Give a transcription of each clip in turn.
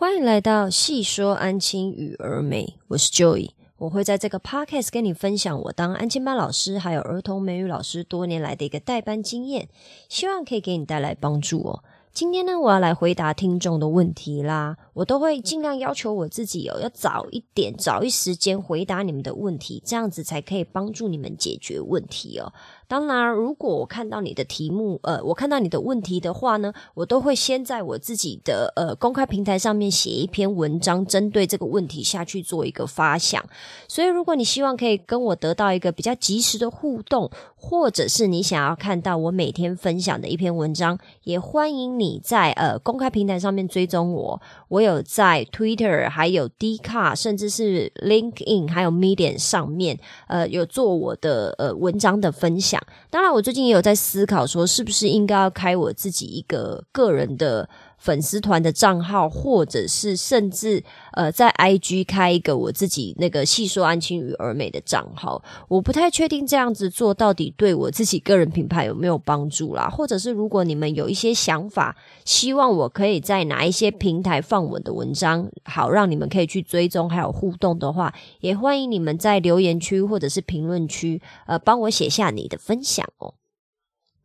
欢迎来到细说安亲与儿美，我是 Joy，我会在这个 podcast 跟你分享我当安亲班老师还有儿童美语老师多年来的一个代班经验，希望可以给你带来帮助哦。今天呢，我要来回答听众的问题啦。我都会尽量要求我自己哦，要早一点、早一时间回答你们的问题，这样子才可以帮助你们解决问题哦。当然，如果我看到你的题目，呃，我看到你的问题的话呢，我都会先在我自己的呃公开平台上面写一篇文章，针对这个问题下去做一个发想。所以，如果你希望可以跟我得到一个比较及时的互动，或者是你想要看到我每天分享的一篇文章，也欢迎你在呃公开平台上面追踪我。我有在 Twitter、还有 d c a r 甚至是 LinkedIn、还有 Medium 上面，呃，有做我的呃文章的分享。当然，我最近也有在思考，说是不是应该要开我自己一个个人的。粉丝团的账号，或者是甚至呃，在 IG 开一个我自己那个细说安青与儿美的账号，我不太确定这样子做到底对我自己个人品牌有没有帮助啦。或者是如果你们有一些想法，希望我可以在哪一些平台放我的文章，好让你们可以去追踪还有互动的话，也欢迎你们在留言区或者是评论区，呃，帮我写下你的分享哦。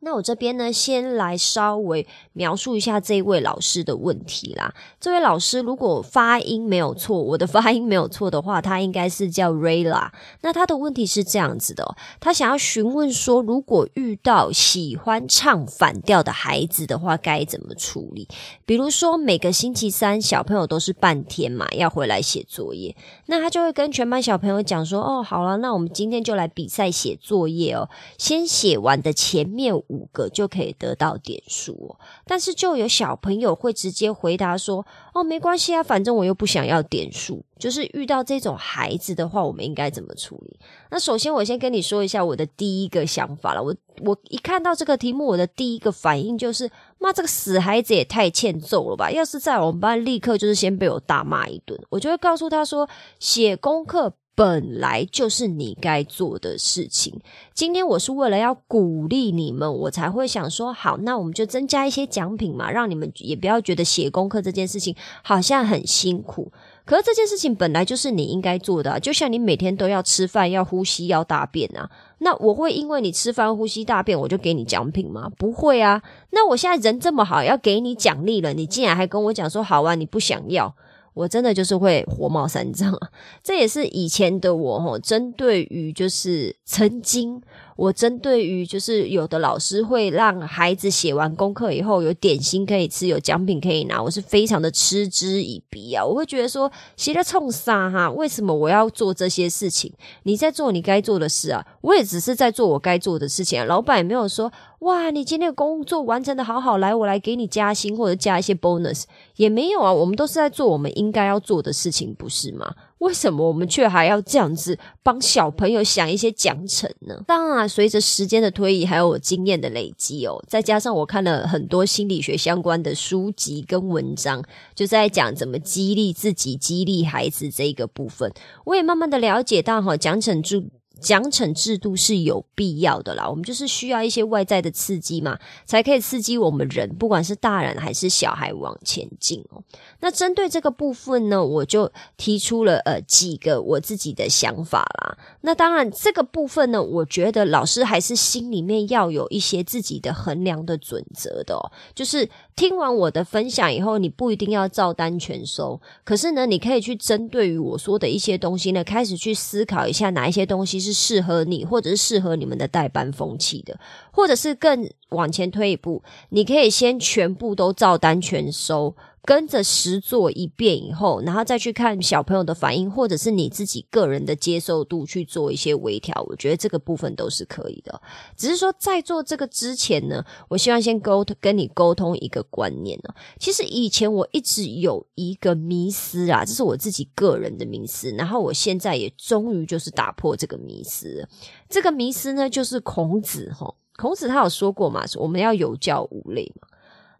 那我这边呢，先来稍微描述一下这位老师的问题啦。这位老师如果发音没有错，我的发音没有错的话，他应该是叫 Rayla。那他的问题是这样子的，他想要询问说，如果遇到喜欢唱反调的孩子的话，该怎么处理？比如说每个星期三小朋友都是半天嘛，要回来写作业，那他就会跟全班小朋友讲说：“哦，好了，那我们今天就来比赛写作业哦，先写完的前面。”五个就可以得到点数，但是就有小朋友会直接回答说：“哦，没关系啊，反正我又不想要点数。”就是遇到这种孩子的话，我们应该怎么处理？那首先我先跟你说一下我的第一个想法了。我我一看到这个题目，我的第一个反应就是：妈，这个死孩子也太欠揍了吧！要是在我们班，立刻就是先被我大骂一顿。我就会告诉他说：写功课。本来就是你该做的事情。今天我是为了要鼓励你们，我才会想说，好，那我们就增加一些奖品嘛，让你们也不要觉得写功课这件事情好像很辛苦。可是这件事情本来就是你应该做的，就像你每天都要吃饭、要呼吸、要大便啊。那我会因为你吃饭、呼吸、大便，我就给你奖品吗？不会啊。那我现在人这么好，要给你奖励了，你竟然还跟我讲说好啊，你不想要。我真的就是会火冒三丈啊，这也是以前的我吼，针对于就是曾经。我针对于就是有的老师会让孩子写完功课以后有点心可以吃，有奖品可以拿，我是非常的嗤之以鼻啊！我会觉得说，写的冲啥哈？为什么我要做这些事情？你在做你该做的事啊，我也只是在做我该做的事情啊。老板也没有说，哇，你今天的工作完成的好好，来我来给你加薪或者加一些 bonus，也没有啊。我们都是在做我们应该要做的事情，不是吗？为什么我们却还要这样子帮小朋友想一些奖惩呢？当然，随着时间的推移，还有我经验的累积哦，再加上我看了很多心理学相关的书籍跟文章，就在讲怎么激励自己、激励孩子这一个部分，我也慢慢的了解到哈，奖惩制奖惩制度是有必要的啦。我们就是需要一些外在的刺激嘛，才可以刺激我们人，不管是大人还是小孩往前进哦。那针对这个部分呢，我就提出了呃几个我自己的想法啦。那当然，这个部分呢，我觉得老师还是心里面要有一些自己的衡量的准则的哦。就是听完我的分享以后，你不一定要照单全收，可是呢，你可以去针对于我说的一些东西呢，开始去思考一下哪一些东西是适合你，或者是适合你们的代班风气的，或者是更往前推一步，你可以先全部都照单全收。跟着实做一遍以后，然后再去看小朋友的反应，或者是你自己个人的接受度去做一些微调，我觉得这个部分都是可以的。只是说在做这个之前呢，我希望先沟通跟你沟通一个观念呢。其实以前我一直有一个迷思啊，这是我自己个人的迷思，然后我现在也终于就是打破这个迷思。这个迷思呢，就是孔子哈，孔子他有说过嘛，我们要有教无类嘛。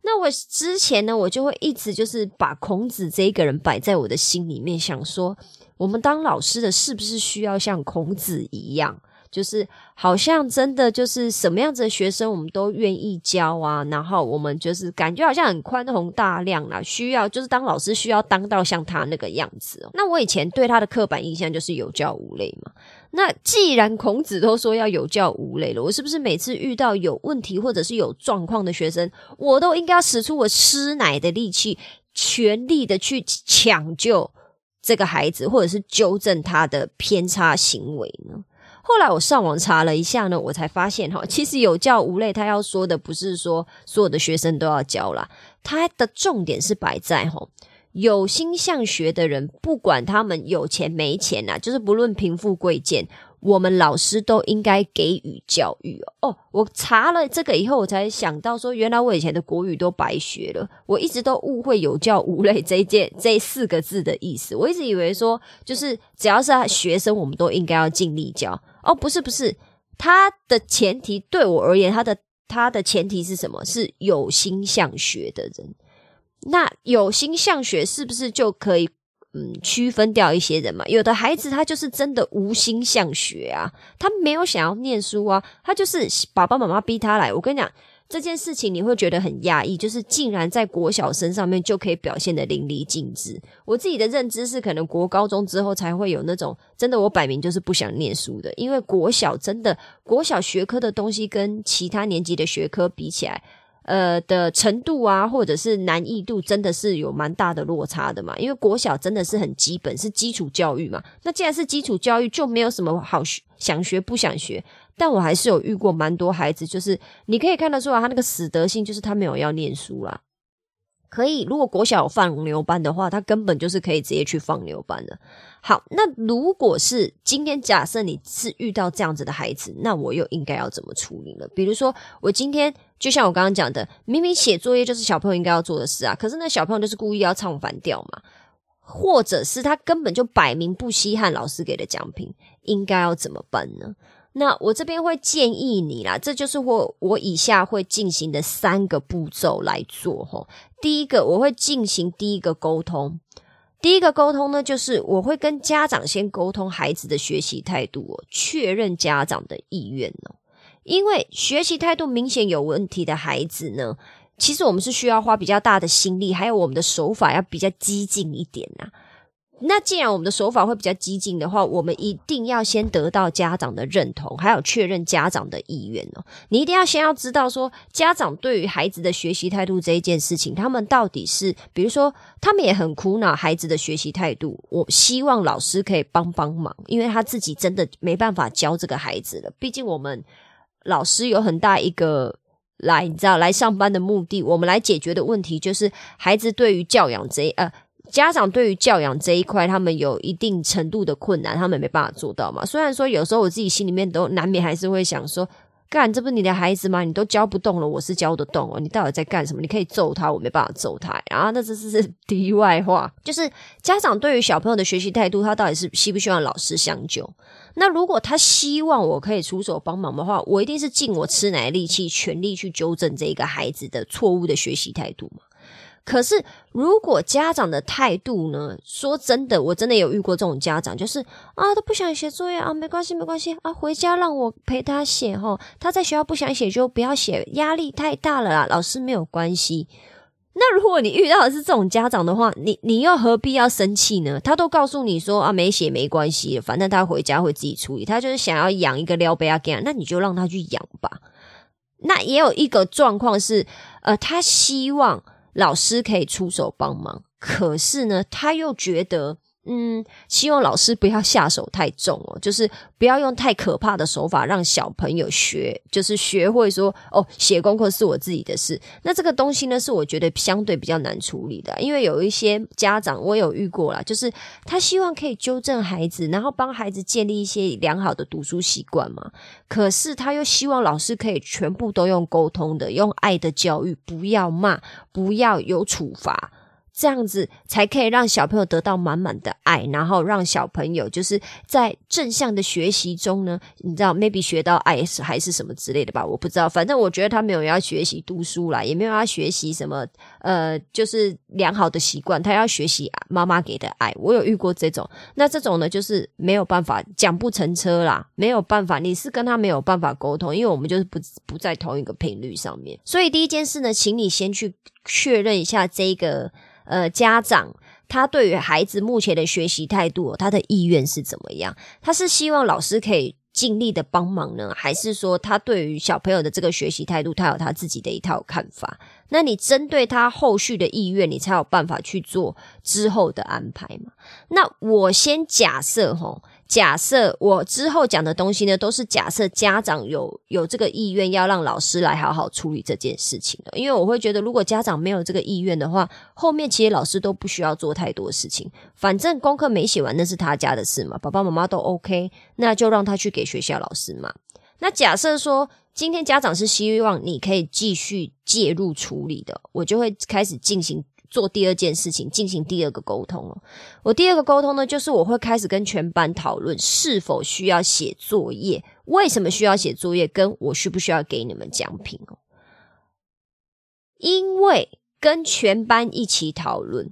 那我之前呢，我就会一直就是把孔子这一个人摆在我的心里面，想说，我们当老师的是不是需要像孔子一样，就是好像真的就是什么样子的学生我们都愿意教啊，然后我们就是感觉好像很宽宏大量啦，需要就是当老师需要当到像他那个样子。那我以前对他的刻板印象就是有教无类嘛。那既然孔子都说要有教无类了，我是不是每次遇到有问题或者是有状况的学生，我都应该要使出我吃奶的力气，全力的去抢救这个孩子，或者是纠正他的偏差行为呢？后来我上网查了一下呢，我才发现哈，其实有教无类，他要说的不是说所有的学生都要教啦，他的重点是摆在哈。有心向学的人，不管他们有钱没钱呐，就是不论贫富贵贱，我们老师都应该给予教育哦。我查了这个以后，我才想到说，原来我以前的国语都白学了。我一直都误会“有教无类”这一件 这四个字的意思。我一直以为说，就是只要是学生，我们都应该要尽力教。哦，不是不是，他的前提对我而言，他的他的前提是什么？是有心向学的人。那有心向学是不是就可以嗯区分掉一些人嘛？有的孩子他就是真的无心向学啊，他没有想要念书啊，他就是爸爸妈妈逼他来。我跟你讲这件事情，你会觉得很压抑，就是竟然在国小生上面就可以表现的淋漓尽致。我自己的认知是，可能国高中之后才会有那种真的，我摆明就是不想念书的，因为国小真的国小学科的东西跟其他年级的学科比起来。呃的程度啊，或者是难易度，真的是有蛮大的落差的嘛。因为国小真的是很基本，是基础教育嘛。那既然是基础教育，就没有什么好学，想学不想学。但我还是有遇过蛮多孩子，就是你可以看得出来，他那个死德性，就是他没有要念书啦。可以，如果国小有放牛班的话，他根本就是可以直接去放牛班的。好，那如果是今天假设你是遇到这样子的孩子，那我又应该要怎么处理呢？比如说，我今天就像我刚刚讲的，明明写作业就是小朋友应该要做的事啊，可是那小朋友就是故意要唱反调嘛，或者是他根本就摆明不稀罕老师给的奖品，应该要怎么办呢？那我这边会建议你啦，这就是我我以下会进行的三个步骤来做哈。第一个，我会进行第一个沟通。第一个沟通呢，就是我会跟家长先沟通孩子的学习态度哦，确认家长的意愿哦。因为学习态度明显有问题的孩子呢，其实我们是需要花比较大的心力，还有我们的手法要比较激进一点呐。那既然我们的手法会比较激进的话，我们一定要先得到家长的认同，还有确认家长的意愿哦。你一定要先要知道说，家长对于孩子的学习态度这一件事情，他们到底是，比如说，他们也很苦恼孩子的学习态度。我希望老师可以帮帮忙，因为他自己真的没办法教这个孩子了。毕竟我们老师有很大一个来，你知道，来上班的目的，我们来解决的问题就是孩子对于教养这呃。家长对于教养这一块，他们有一定程度的困难，他们没办法做到嘛。虽然说有时候我自己心里面都难免还是会想说，干这不是你的孩子吗？你都教不动了，我是教得动哦。你到底在干什么？你可以揍他，我没办法揍他。然后那这是是题外话，就是家长对于小朋友的学习态度，他到底是希不希望老师相救？那如果他希望我可以出手帮忙的话，我一定是尽我吃奶力气，全力去纠正这个孩子的错误的学习态度嘛。可是，如果家长的态度呢？说真的，我真的有遇过这种家长，就是啊，他不想写作业啊，没关系，没关系啊，回家让我陪他写哈。他在学校不想写就不要写，压力太大了啦。老师没有关系。那如果你遇到的是这种家长的话，你你又何必要生气呢？他都告诉你说啊，没写没关系，反正他回家会自己处理。他就是想要养一个撩贝阿干，那你就让他去养吧。那也有一个状况是，呃，他希望。老师可以出手帮忙，可是呢，他又觉得。嗯，希望老师不要下手太重哦，就是不要用太可怕的手法让小朋友学，就是学会说哦，写功课是我自己的事。那这个东西呢，是我觉得相对比较难处理的，因为有一些家长我有遇过啦，就是他希望可以纠正孩子，然后帮孩子建立一些良好的读书习惯嘛。可是他又希望老师可以全部都用沟通的，用爱的教育，不要骂，不要有处罚。这样子才可以让小朋友得到满满的爱，然后让小朋友就是在正向的学习中呢，你知道，maybe 学到爱是还是什么之类的吧，我不知道。反正我觉得他没有要学习读书啦，也没有要学习什么，呃，就是良好的习惯，他要学习妈妈给的爱。我有遇过这种，那这种呢，就是没有办法讲不成车啦，没有办法，你是跟他没有办法沟通，因为我们就是不不在同一个频率上面。所以第一件事呢，请你先去确认一下这个。呃，家长他对于孩子目前的学习态度，他的意愿是怎么样？他是希望老师可以尽力的帮忙呢，还是说他对于小朋友的这个学习态度，他有他自己的一套看法？那你针对他后续的意愿，你才有办法去做之后的安排嘛？那我先假设吼。假设我之后讲的东西呢，都是假设家长有有这个意愿要让老师来好好处理这件事情的，因为我会觉得，如果家长没有这个意愿的话，后面其实老师都不需要做太多事情，反正功课没写完那是他家的事嘛，爸爸妈妈都 OK，那就让他去给学校老师嘛。那假设说今天家长是希望你可以继续介入处理的，我就会开始进行。做第二件事情，进行第二个沟通哦。我第二个沟通呢，就是我会开始跟全班讨论是否需要写作业，为什么需要写作业，跟我需不需要给你们奖品哦。因为跟全班一起讨论，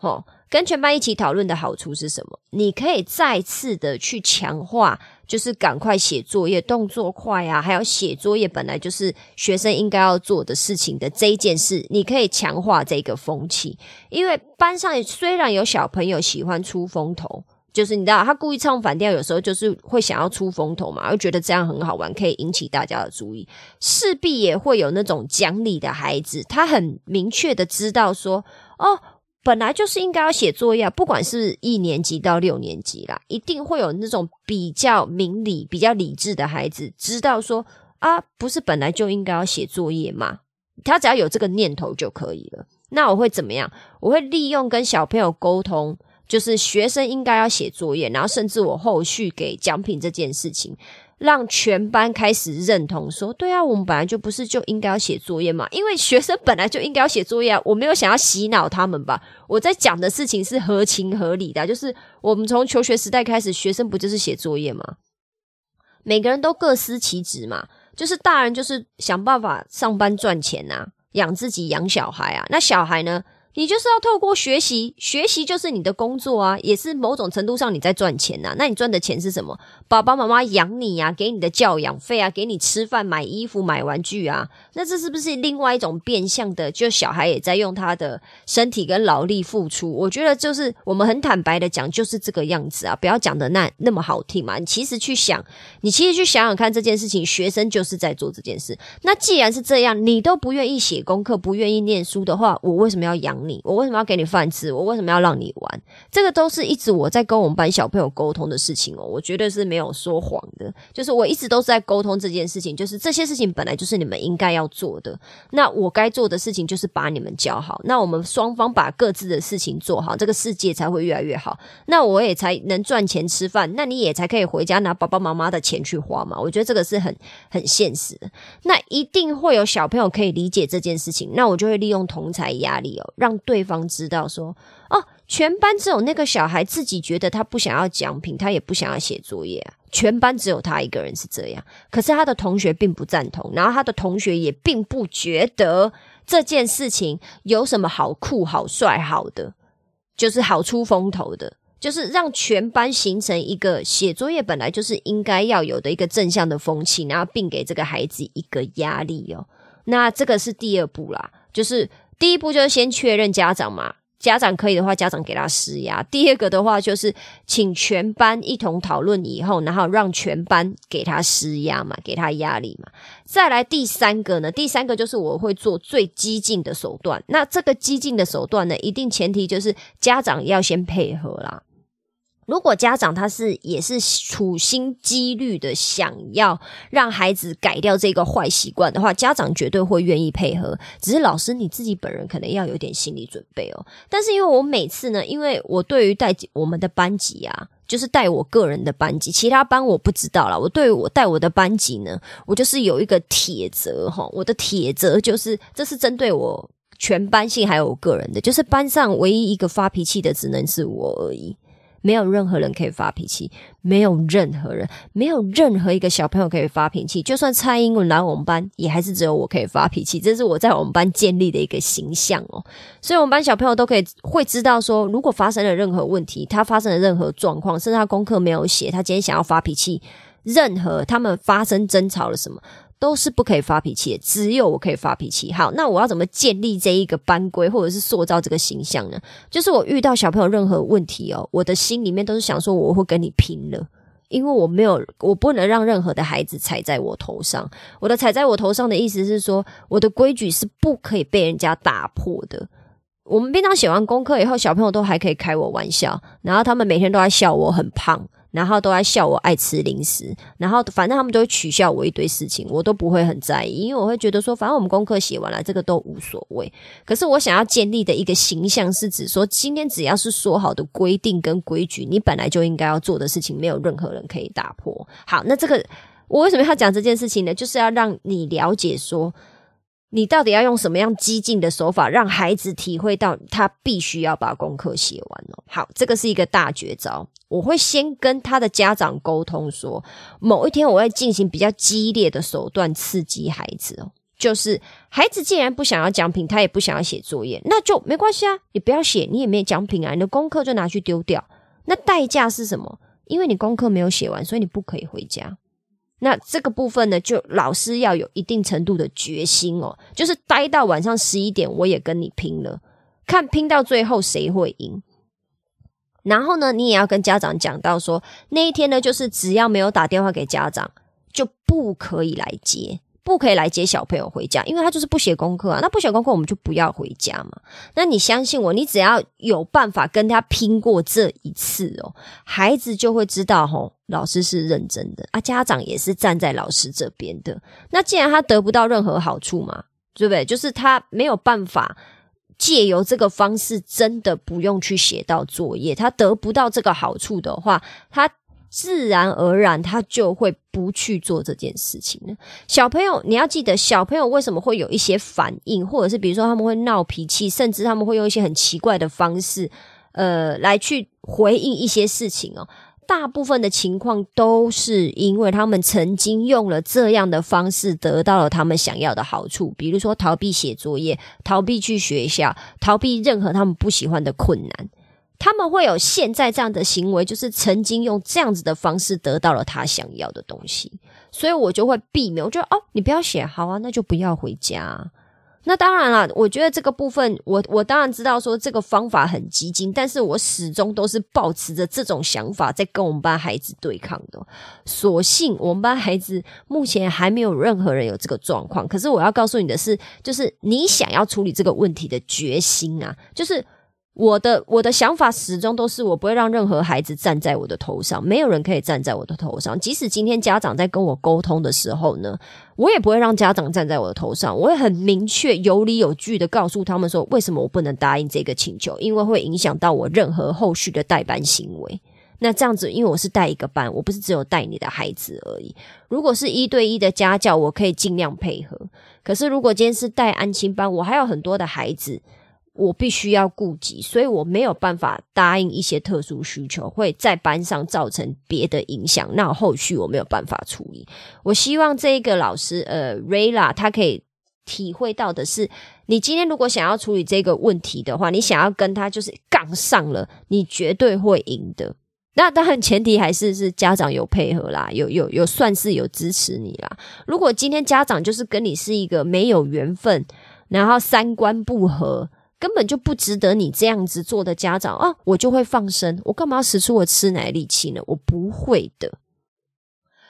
哦，跟全班一起讨论的好处是什么？你可以再次的去强化。就是赶快写作业，动作快啊！还有写作业本来就是学生应该要做的事情的这一件事，你可以强化这个风气。因为班上虽然有小朋友喜欢出风头，就是你知道他故意唱反调，有时候就是会想要出风头嘛，又觉得这样很好玩，可以引起大家的注意。势必也会有那种讲理的孩子，他很明确的知道说，哦。本来就是应该要写作业，不管是一年级到六年级啦，一定会有那种比较明理、比较理智的孩子，知道说啊，不是本来就应该要写作业吗？他只要有这个念头就可以了。那我会怎么样？我会利用跟小朋友沟通，就是学生应该要写作业，然后甚至我后续给奖品这件事情。让全班开始认同，说对啊，我们本来就不是就应该要写作业嘛？因为学生本来就应该要写作业啊。我没有想要洗脑他们吧？我在讲的事情是合情合理的，就是我们从求学时代开始，学生不就是写作业吗？每个人都各司其职嘛，就是大人就是想办法上班赚钱呐，养自己养小孩啊，那小孩呢？你就是要透过学习，学习就是你的工作啊，也是某种程度上你在赚钱呐。那你赚的钱是什么？爸爸妈妈养你呀，给你的教养费啊，给你吃饭、买衣服、买玩具啊。那这是不是另外一种变相的？就小孩也在用他的身体跟劳力付出。我觉得就是我们很坦白的讲，就是这个样子啊，不要讲的那那么好听嘛。你其实去想，你其实去想想看这件事情，学生就是在做这件事。那既然是这样，你都不愿意写功课，不愿意念书的话，我为什么要养？你我为什么要给你饭吃？我为什么要让你玩？这个都是一直我在跟我们班小朋友沟通的事情哦。我绝对是没有说谎的，就是我一直都是在沟通这件事情。就是这些事情本来就是你们应该要做的，那我该做的事情就是把你们教好。那我们双方把各自的事情做好，这个世界才会越来越好。那我也才能赚钱吃饭，那你也才可以回家拿爸爸妈妈的钱去花嘛。我觉得这个是很很现实的。那一定会有小朋友可以理解这件事情，那我就会利用同才压力哦，让。让对方知道说哦，全班只有那个小孩自己觉得他不想要奖品，他也不想要写作业啊。全班只有他一个人是这样，可是他的同学并不赞同，然后他的同学也并不觉得这件事情有什么好酷、好帅、好的，就是好出风头的，就是让全班形成一个写作业本来就是应该要有的一个正向的风气，然后并给这个孩子一个压力哦。那这个是第二步啦，就是。第一步就是先确认家长嘛，家长可以的话，家长给他施压。第二个的话就是请全班一同讨论以后，然后让全班给他施压嘛，给他压力嘛。再来第三个呢，第三个就是我会做最激进的手段。那这个激进的手段呢，一定前提就是家长要先配合啦。如果家长他是也是处心积虑的想要让孩子改掉这个坏习惯的话，家长绝对会愿意配合。只是老师你自己本人可能要有点心理准备哦。但是因为我每次呢，因为我对于带我们的班级啊，就是带我个人的班级，其他班我不知道了。我对我带我的班级呢，我就是有一个铁则哈。我的铁则就是，这是针对我。全班性还有我个人的，就是班上唯一一个发脾气的只能是我而已。没有任何人可以发脾气，没有任何人，没有任何一个小朋友可以发脾气。就算蔡英文来我们班，也还是只有我可以发脾气。这是我在我们班建立的一个形象哦。所以，我们班小朋友都可以会知道说，如果发生了任何问题，他发生了任何状况，甚至他功课没有写，他今天想要发脾气，任何他们发生争吵了什么。都是不可以发脾气的，只有我可以发脾气。好，那我要怎么建立这一个班规，或者是塑造这个形象呢？就是我遇到小朋友任何问题哦，我的心里面都是想说，我会跟你拼了，因为我没有，我不能让任何的孩子踩在我头上。我的踩在我头上的意思是说，我的规矩是不可以被人家打破的。我们平常写完功课以后，小朋友都还可以开我玩笑，然后他们每天都在笑我很胖。然后都在笑我爱吃零食，然后反正他们都会取笑我一堆事情，我都不会很在意，因为我会觉得说，反正我们功课写完了，这个都无所谓。可是我想要建立的一个形象是指说，今天只要是说好的规定跟规矩，你本来就应该要做的事情，没有任何人可以打破。好，那这个我为什么要讲这件事情呢？就是要让你了解说。你到底要用什么样激进的手法，让孩子体会到他必须要把功课写完哦？好，这个是一个大绝招。我会先跟他的家长沟通说，某一天我会进行比较激烈的手段刺激孩子哦。就是孩子既然不想要奖品，他也不想要写作业，那就没关系啊，你不要写，你也没奖品啊，你的功课就拿去丢掉。那代价是什么？因为你功课没有写完，所以你不可以回家。那这个部分呢，就老师要有一定程度的决心哦，就是待到晚上十一点，我也跟你拼了，看拼到最后谁会赢。然后呢，你也要跟家长讲到说，那一天呢，就是只要没有打电话给家长，就不可以来接。不可以来接小朋友回家，因为他就是不写功课啊。那不写功课，我们就不要回家嘛。那你相信我，你只要有办法跟他拼过这一次哦，孩子就会知道吼，老师是认真的啊，家长也是站在老师这边的。那既然他得不到任何好处嘛，对不对？就是他没有办法借由这个方式，真的不用去写到作业，他得不到这个好处的话，他。自然而然，他就会不去做这件事情呢。小朋友，你要记得，小朋友为什么会有一些反应，或者是比如说他们会闹脾气，甚至他们会用一些很奇怪的方式，呃，来去回应一些事情哦。大部分的情况都是因为他们曾经用了这样的方式，得到了他们想要的好处，比如说逃避写作业、逃避去学校、逃避任何他们不喜欢的困难。他们会有现在这样的行为，就是曾经用这样子的方式得到了他想要的东西，所以我就会避免。我觉得哦，你不要写好啊，那就不要回家。那当然了，我觉得这个部分，我我当然知道说这个方法很激进，但是我始终都是保持着这种想法在跟我们班孩子对抗的。所幸我们班孩子目前还没有任何人有这个状况，可是我要告诉你的是，就是你想要处理这个问题的决心啊，就是。我的我的想法始终都是，我不会让任何孩子站在我的头上，没有人可以站在我的头上。即使今天家长在跟我沟通的时候呢，我也不会让家长站在我的头上。我会很明确、有理有据的告诉他们说，为什么我不能答应这个请求，因为会影响到我任何后续的代班行为。那这样子，因为我是带一个班，我不是只有带你的孩子而已。如果是一对一的家教，我可以尽量配合。可是如果今天是带安亲班，我还有很多的孩子。我必须要顾及，所以我没有办法答应一些特殊需求会在班上造成别的影响。那后续我没有办法处理。我希望这个老师，呃，Rayla，他可以体会到的是，你今天如果想要处理这个问题的话，你想要跟他就是杠上了，你绝对会赢的。那当然前提还是是家长有配合啦，有有有算是有支持你啦。如果今天家长就是跟你是一个没有缘分，然后三观不合。根本就不值得你这样子做的家长啊，我就会放生。我干嘛要使出我吃奶力气呢？我不会的。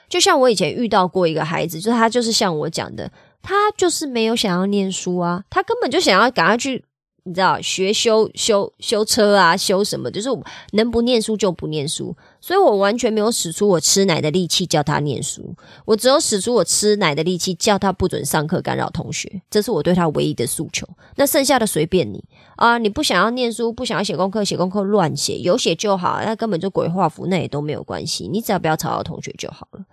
就像我以前遇到过一个孩子，就是他就是像我讲的，他就是没有想要念书啊，他根本就想要赶快去。你知道学修修修车啊，修什么？就是能不念书就不念书，所以我完全没有使出我吃奶的力气叫他念书，我只有使出我吃奶的力气叫他不准上课干扰同学，这是我对他唯一的诉求。那剩下的随便你啊，你不想要念书，不想要写功课，写功课乱写，有写就好，那根本就鬼画符，那也都没有关系，你只要不要吵到同学就好了。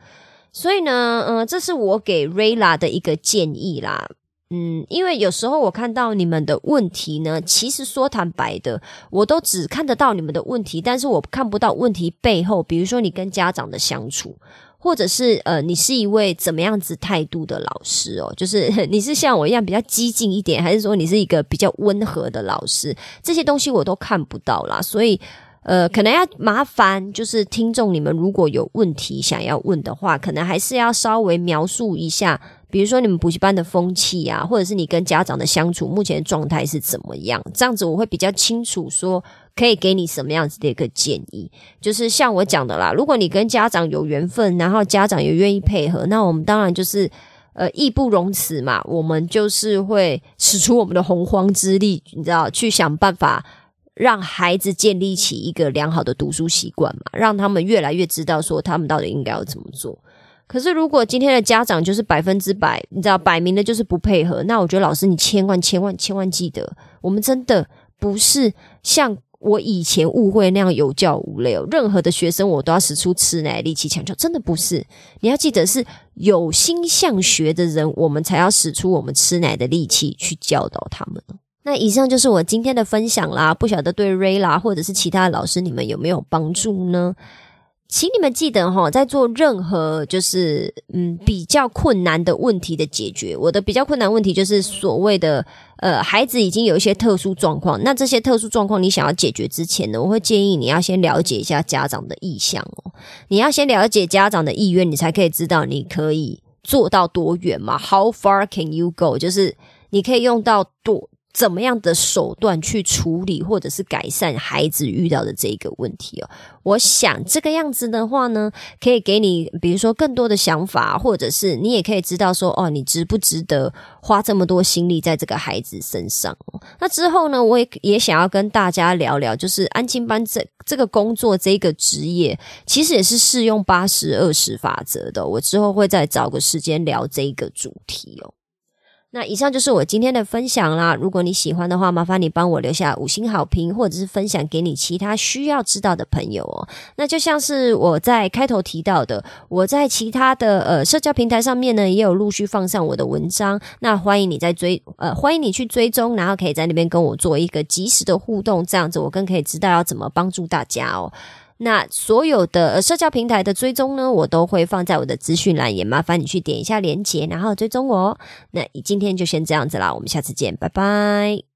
所以呢，嗯，这是我给 Rayla 的一个建议啦。嗯，因为有时候我看到你们的问题呢，其实说坦白的，我都只看得到你们的问题，但是我看不到问题背后，比如说你跟家长的相处，或者是呃，你是一位怎么样子态度的老师哦，就是 你是像我一样比较激进一点，还是说你是一个比较温和的老师？这些东西我都看不到啦，所以。呃，可能要麻烦，就是听众你们如果有问题想要问的话，可能还是要稍微描述一下，比如说你们补习班的风气啊，或者是你跟家长的相处目前状态是怎么样，这样子我会比较清楚说可以给你什么样子的一个建议。就是像我讲的啦，如果你跟家长有缘分，然后家长也愿意配合，那我们当然就是呃义不容辞嘛，我们就是会使出我们的洪荒之力，你知道，去想办法。让孩子建立起一个良好的读书习惯嘛，让他们越来越知道说他们到底应该要怎么做。可是如果今天的家长就是百分之百，你知道摆明的就是不配合，那我觉得老师你千万千万千万记得，我们真的不是像我以前误会那样有教无类哦。任何的学生我都要使出吃奶力气强求，真的不是。你要记得是有心向学的人，我们才要使出我们吃奶的力气去教导他们。那以上就是我今天的分享啦，不晓得对瑞拉或者是其他的老师你们有没有帮助呢？请你们记得哈，在做任何就是嗯比较困难的问题的解决，我的比较困难问题就是所谓的呃孩子已经有一些特殊状况，那这些特殊状况你想要解决之前呢，我会建议你要先了解一下家长的意向哦，你要先了解家长的意愿，你才可以知道你可以做到多远嘛？How far can you go？就是你可以用到多。怎么样的手段去处理或者是改善孩子遇到的这一个问题哦？我想这个样子的话呢，可以给你比如说更多的想法，或者是你也可以知道说哦，你值不值得花这么多心力在这个孩子身上？那之后呢，我也也想要跟大家聊聊，就是安亲班这这个工作这个职业，其实也是适用八十二十法则的。我之后会再找个时间聊这个主题哦。那以上就是我今天的分享啦。如果你喜欢的话，麻烦你帮我留下五星好评，或者是分享给你其他需要知道的朋友哦。那就像是我在开头提到的，我在其他的呃社交平台上面呢，也有陆续放上我的文章。那欢迎你在追呃，欢迎你去追踪，然后可以在那边跟我做一个及时的互动，这样子我更可以知道要怎么帮助大家哦。那所有的社交平台的追踪呢，我都会放在我的资讯栏，也麻烦你去点一下链接，然后追踪我。那今天就先这样子啦，我们下次见，拜拜。